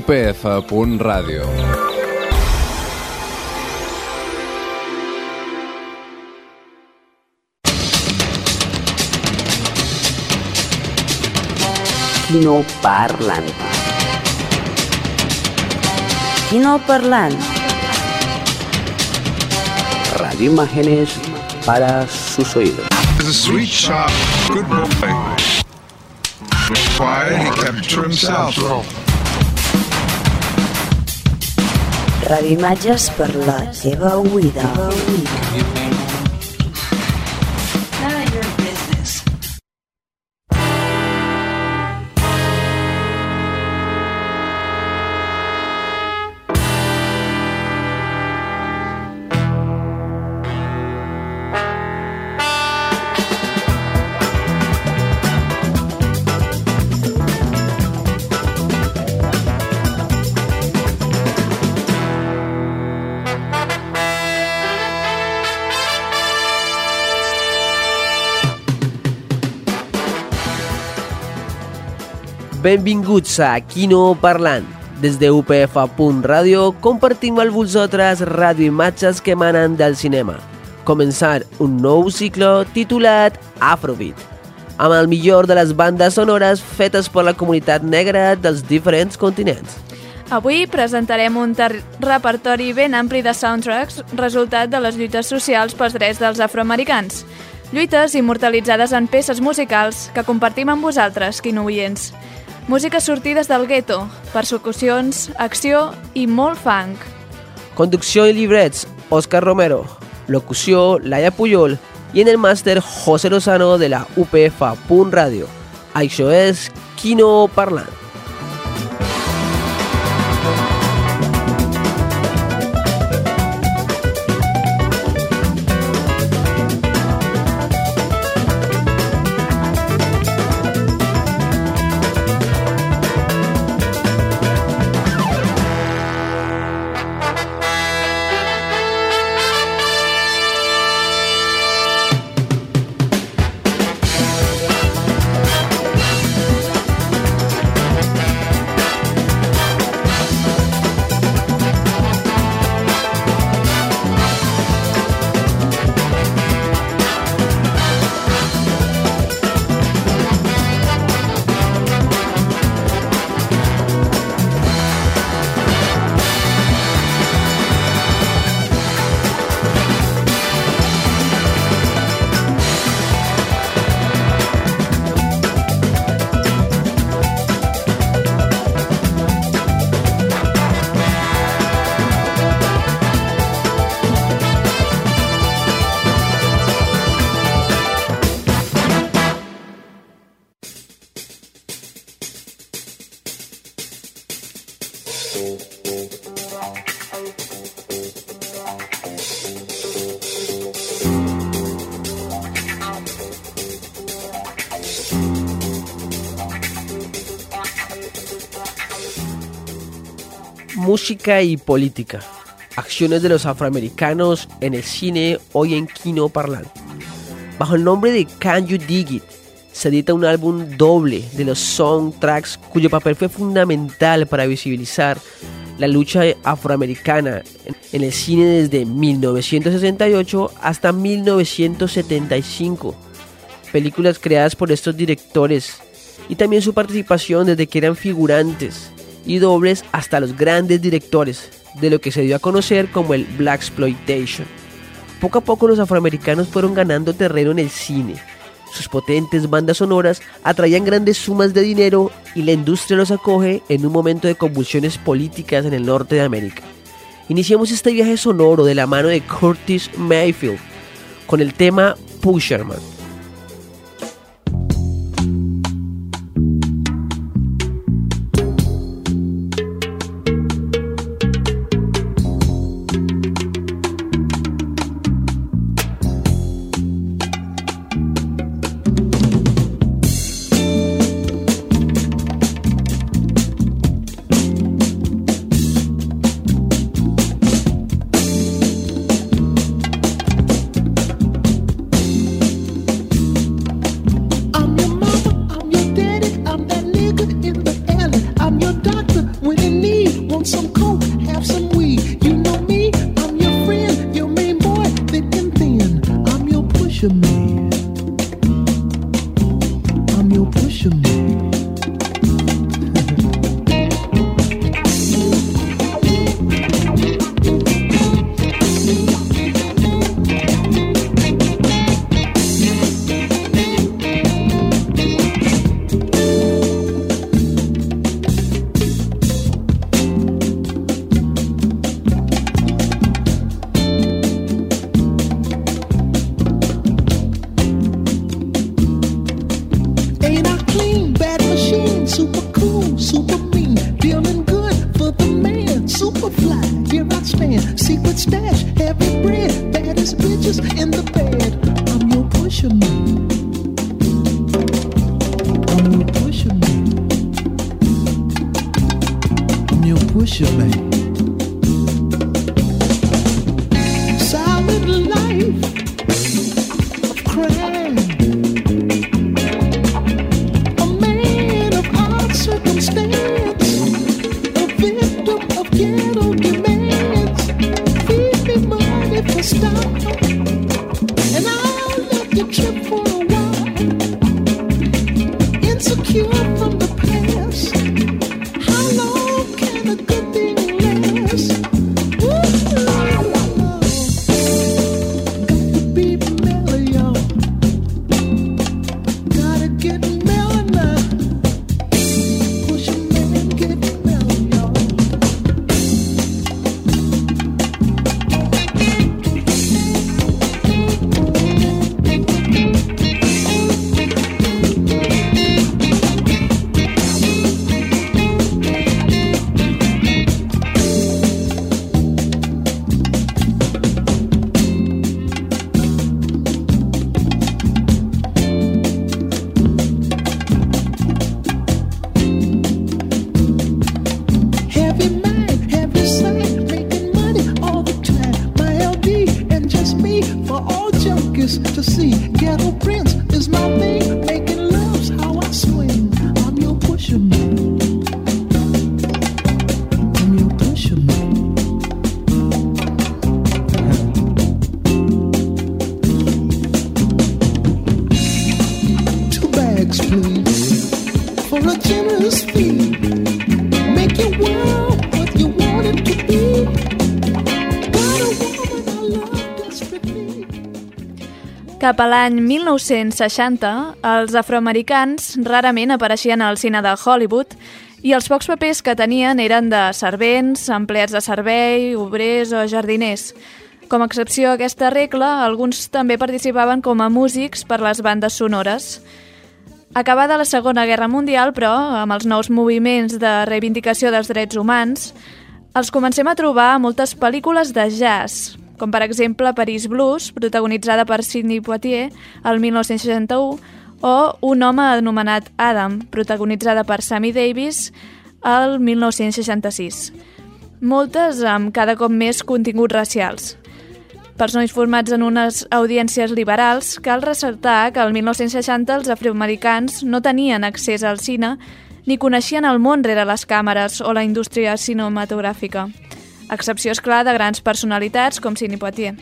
upf.radio. Kino Parlant. Kino Parlant. Radio Imágenes para sus oídos. He's a sweet, sharp, good boy. Quiet, he kept to himself. revimatges per la teva oïda. La teva oïda. Benvinguts a Kino Parlant. Des de UPF.radio compartim amb vosaltres radioimatges que emanen del cinema. Començar un nou cicle titulat Afrobeat, amb el millor de les bandes sonores fetes per la comunitat negra dels diferents continents. Avui presentarem un repertori ben ampli de soundtracks resultat de les lluites socials pels drets dels afroamericans. Lluites immortalitzades en peces musicals que compartim amb vosaltres, quinoients. Música sortides del gueto, persecucions, acció i molt funk. Conducció i llibrets, Òscar Romero. Locució, Laia Puyol. I en el màster, José Lozano de la UPF.radio. Això és Kino Parlant. Música y política. Acciones de los afroamericanos en el cine hoy en Kino Parlant. Bajo el nombre de Can You Dig It, se edita un álbum doble de los soundtracks cuyo papel fue fundamental para visibilizar la lucha afroamericana en el cine desde 1968 hasta 1975. Películas creadas por estos directores y también su participación desde que eran figurantes y dobles hasta los grandes directores de lo que se dio a conocer como el Black Exploitation. Poco a poco los afroamericanos fueron ganando terreno en el cine. Sus potentes bandas sonoras atraían grandes sumas de dinero y la industria los acoge en un momento de convulsiones políticas en el norte de América. Iniciamos este viaje sonoro de la mano de Curtis Mayfield con el tema Pusherman. should make. Make what you to be. Cap a l'any 1960, els afroamericans rarament apareixien al cine de Hollywood i els pocs papers que tenien eren de servents, empleats de servei, obrers o jardiners. Com a excepció a aquesta regla, alguns també participaven com a músics per les bandes sonores. Acabada la Segona Guerra Mundial, però, amb els nous moviments de reivindicació dels drets humans, els comencem a trobar a moltes pel·lícules de jazz, com per exemple Paris Blues, protagonitzada per Sidney Poitier, el 1961, o Un home anomenat Adam, protagonitzada per Sammy Davis, el 1966. Moltes amb cada cop més continguts racials. Persones formats en unes audiències liberals, cal ressaltar que al 1960 els afroamericans no tenien accés al cine ni coneixien el món rere les càmeres o la indústria cinematogràfica. Excepció, és clar, de grans personalitats com Sidney Poitier.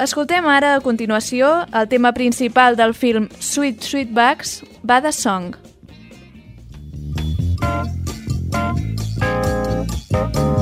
Escoltem ara a continuació el tema principal del film Sweet Sweetbacks, va de Song. Thank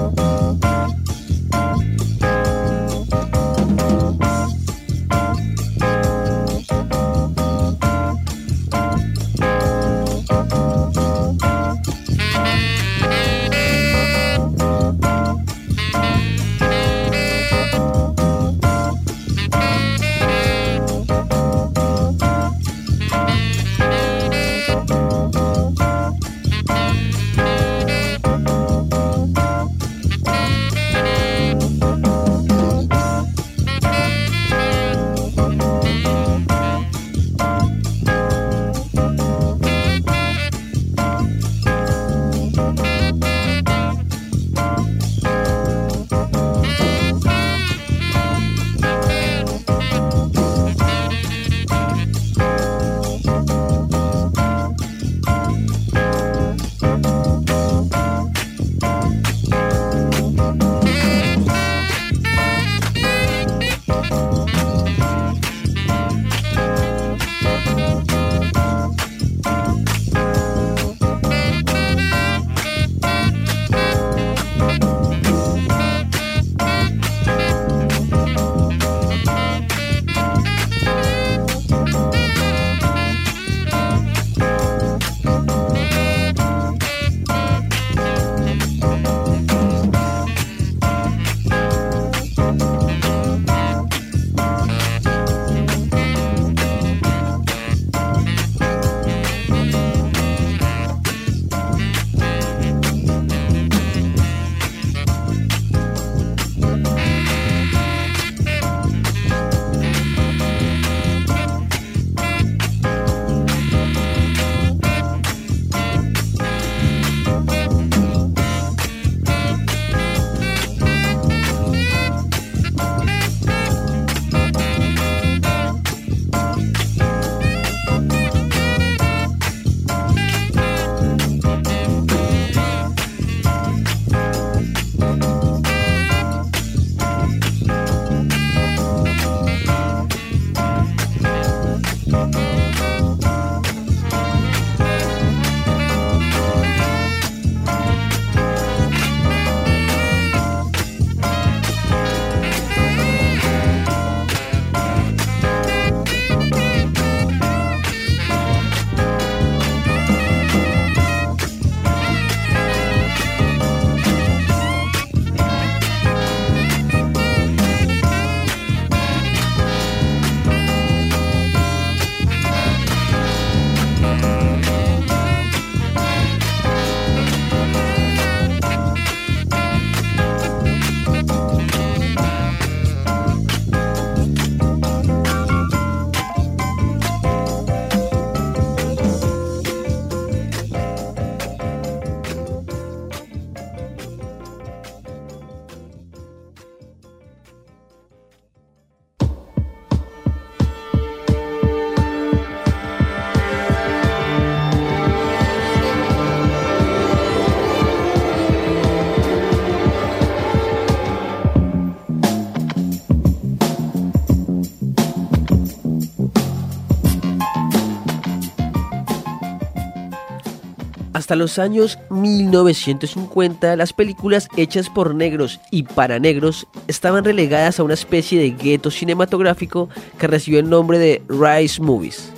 Hasta los años 1950, las películas hechas por negros y para negros estaban relegadas a una especie de gueto cinematográfico que recibió el nombre de Rice Movies.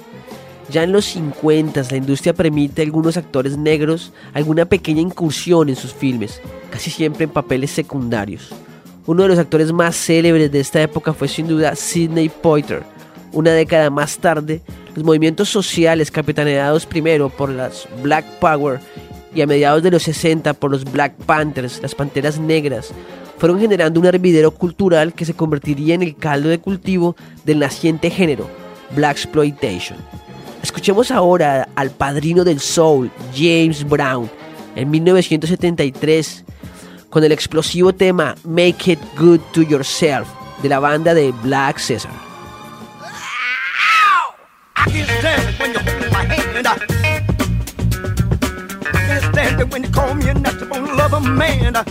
Ya en los 50 la industria permite a algunos actores negros alguna pequeña incursión en sus filmes, casi siempre en papeles secundarios. Uno de los actores más célebres de esta época fue sin duda Sidney Poitier. Una década más tarde, los movimientos sociales capitaneados primero por las Black Power y a mediados de los 60 por los Black Panthers, las Panteras Negras, fueron generando un hervidero cultural que se convertiría en el caldo de cultivo del naciente género, Black Exploitation. Escuchemos ahora al padrino del soul, James Brown, en 1973, con el explosivo tema Make It Good to Yourself de la banda de Black Caesar. I can't stand it when you hold my hand. I can't stand it when you call me a nut on love a man. I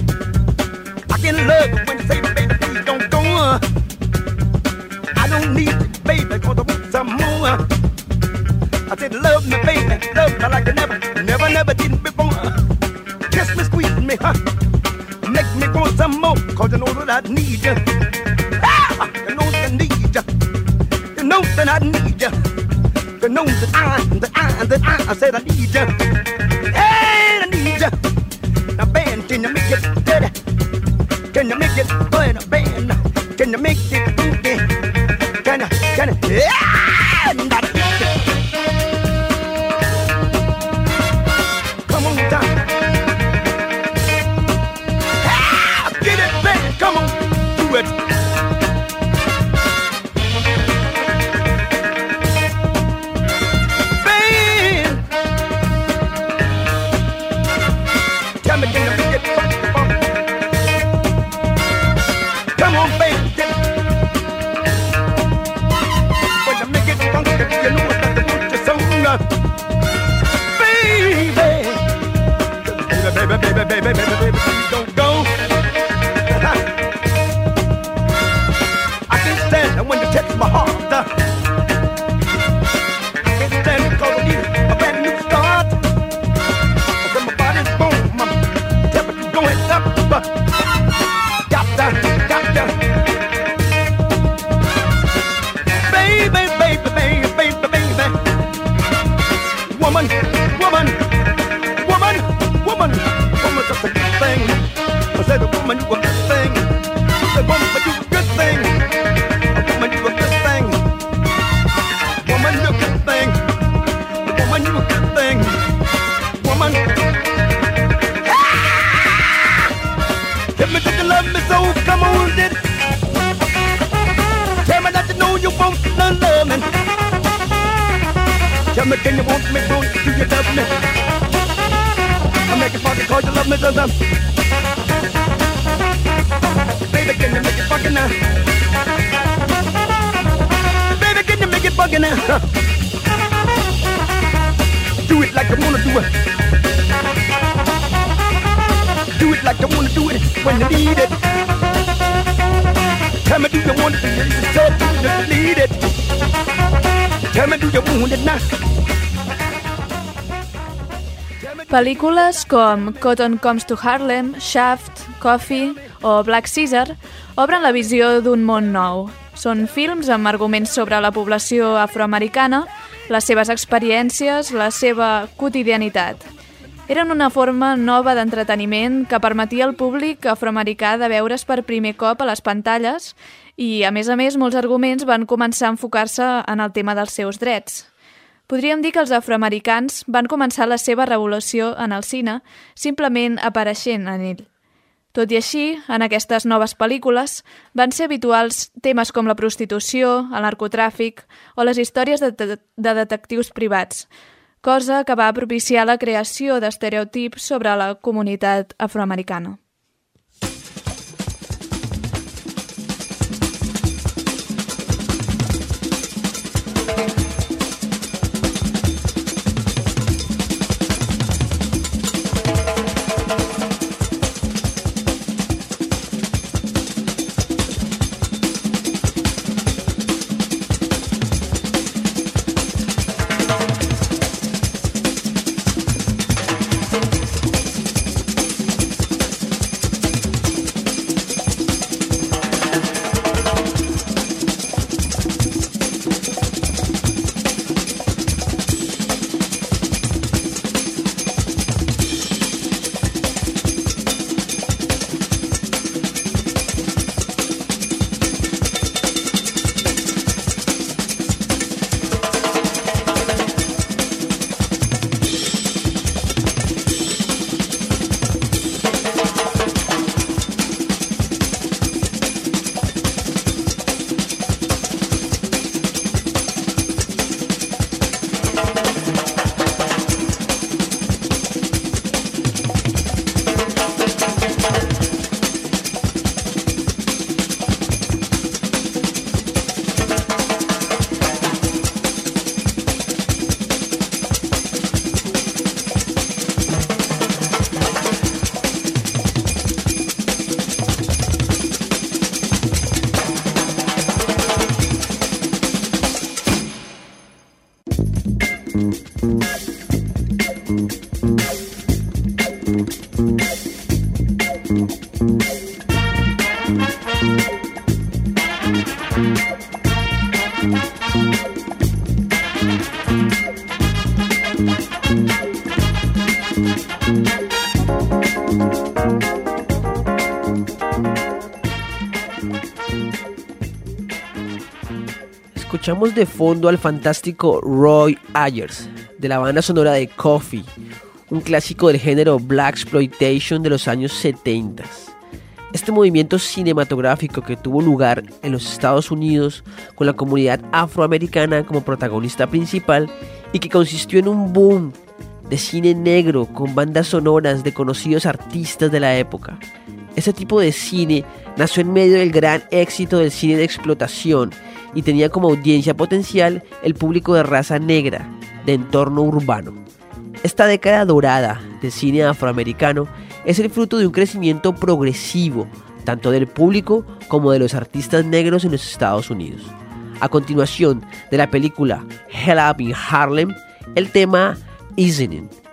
can love it when you say, baby, please don't go. I don't need it, baby, cause I want some more. I said, love me, baby, love me like I never, never, never did before. Kiss me, squeeze me, huh? Make me want some more, cause you know that I need you. Ah, you know that I need you. You know that I need you. Know that I, that I, that I, I said I need you. Hey, I need you. Now, band, can you make it steady? Can you make it can you want me, don't you, you love me? I make it funky cause you love me, love Baby, can you make it funky now? Baby, can you make it funky now? Do it like I wanna do it. Do it like I wanna do it when you need it. Tell me, do you want it? Do do you need it? Tell me, do you want it now? Pel·lícules com Cotton Comes to Harlem, Shaft, Coffee o Black Caesar obren la visió d'un món nou. Són films amb arguments sobre la població afroamericana, les seves experiències, la seva quotidianitat. Eren una forma nova d'entreteniment que permetia al públic afroamericà de veure's per primer cop a les pantalles i, a més a més, molts arguments van començar a enfocar-se en el tema dels seus drets. Podríem dir que els afroamericans van començar la seva revolució en el cine simplement apareixent en ell. Tot i així, en aquestes noves pel·lícules van ser habituals temes com la prostitució, el narcotràfic o les històries de, de, de detectius privats, cosa que va propiciar la creació d'estereotips sobre la comunitat afroamericana. Escuchamos de fondo al fantástico Roy Ayers de la banda sonora de Coffee, un clásico del género Black Exploitation de los años 70. Este movimiento cinematográfico que tuvo lugar en los Estados Unidos con la comunidad afroamericana como protagonista principal y que consistió en un boom de cine negro con bandas sonoras de conocidos artistas de la época. Este tipo de cine nació en medio del gran éxito del cine de explotación y tenía como audiencia potencial el público de raza negra, de entorno urbano. Esta década dorada del cine afroamericano es el fruto de un crecimiento progresivo, tanto del público como de los artistas negros en los Estados Unidos. A continuación de la película Hell Up in Harlem, el tema Isn't easing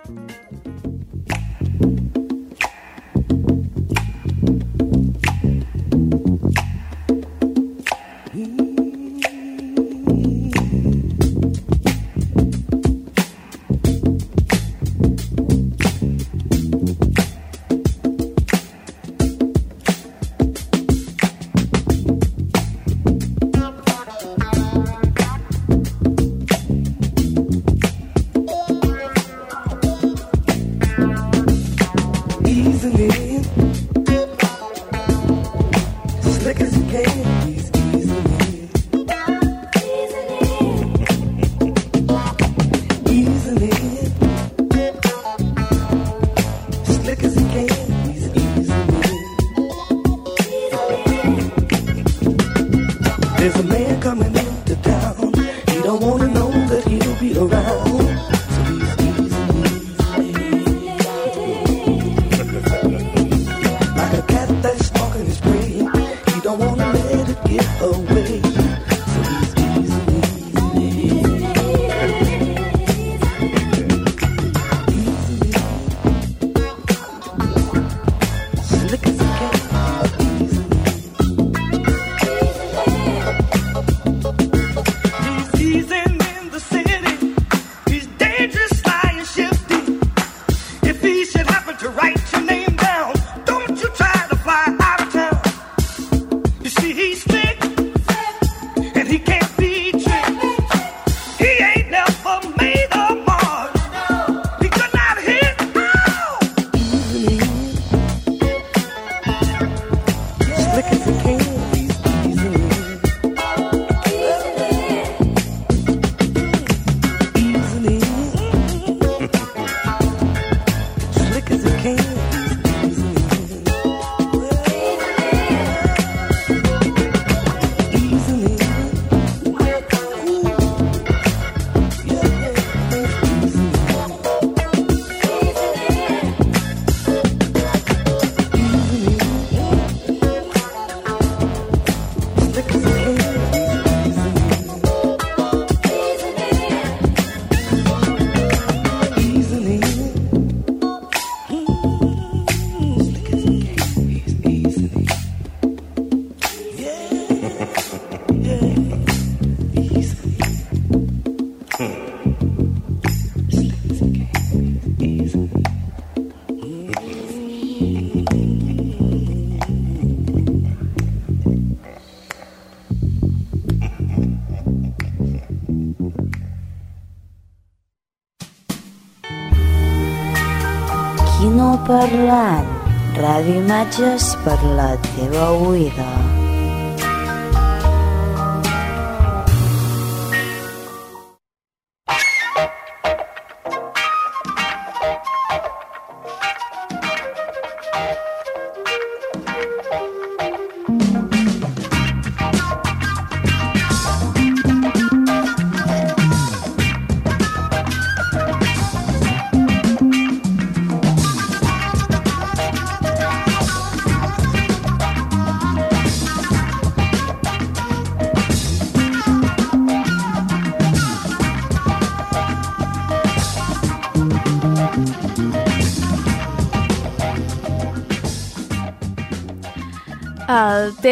Ràdio imatges per la teva oïda.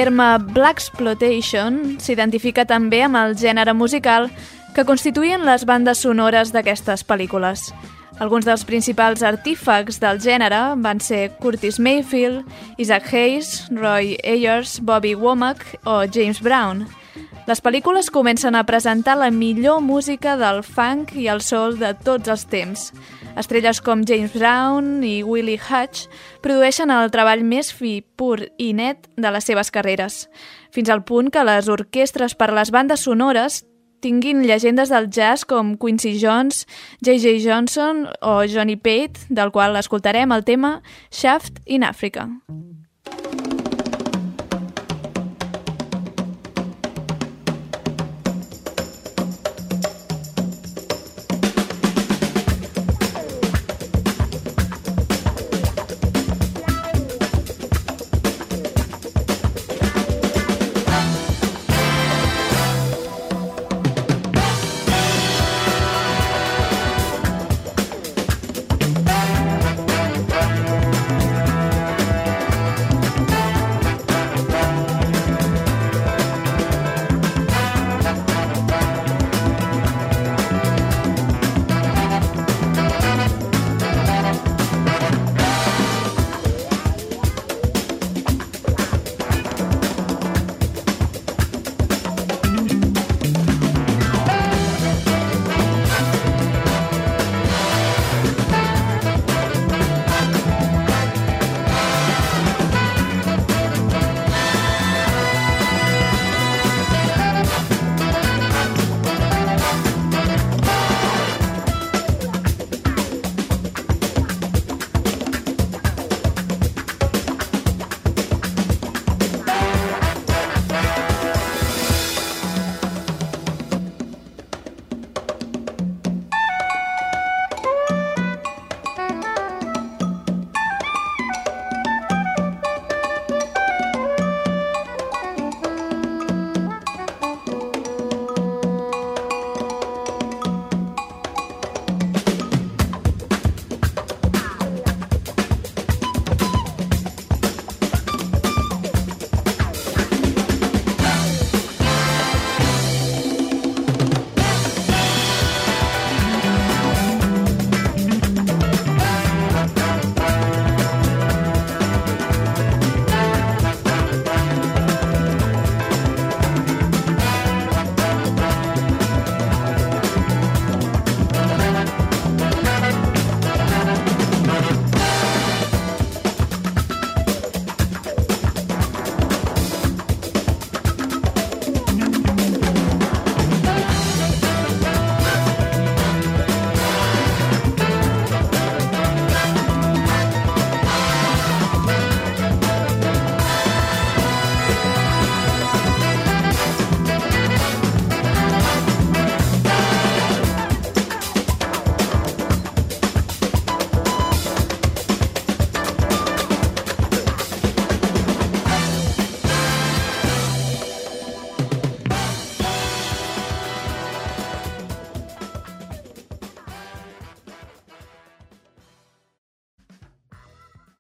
Terme Black Exploitation s'identifica també amb el gènere musical que constituïen les bandes sonores d'aquestes pel·lícules. Alguns dels principals artífecs del gènere van ser Curtis Mayfield, Isaac Hayes, Roy Ayers, Bobby Womack o James Brown. Les pel·lícules comencen a presentar la millor música del funk i el soul de tots els temps. Estrelles com James Brown i Willie Hutch produeixen el treball més fi, pur i net de les seves carreres, fins al punt que les orquestres per les bandes sonores tinguin llegendes del jazz com Quincy Jones, J.J. Johnson o Johnny Pate, del qual escoltarem el tema Shaft in Africa.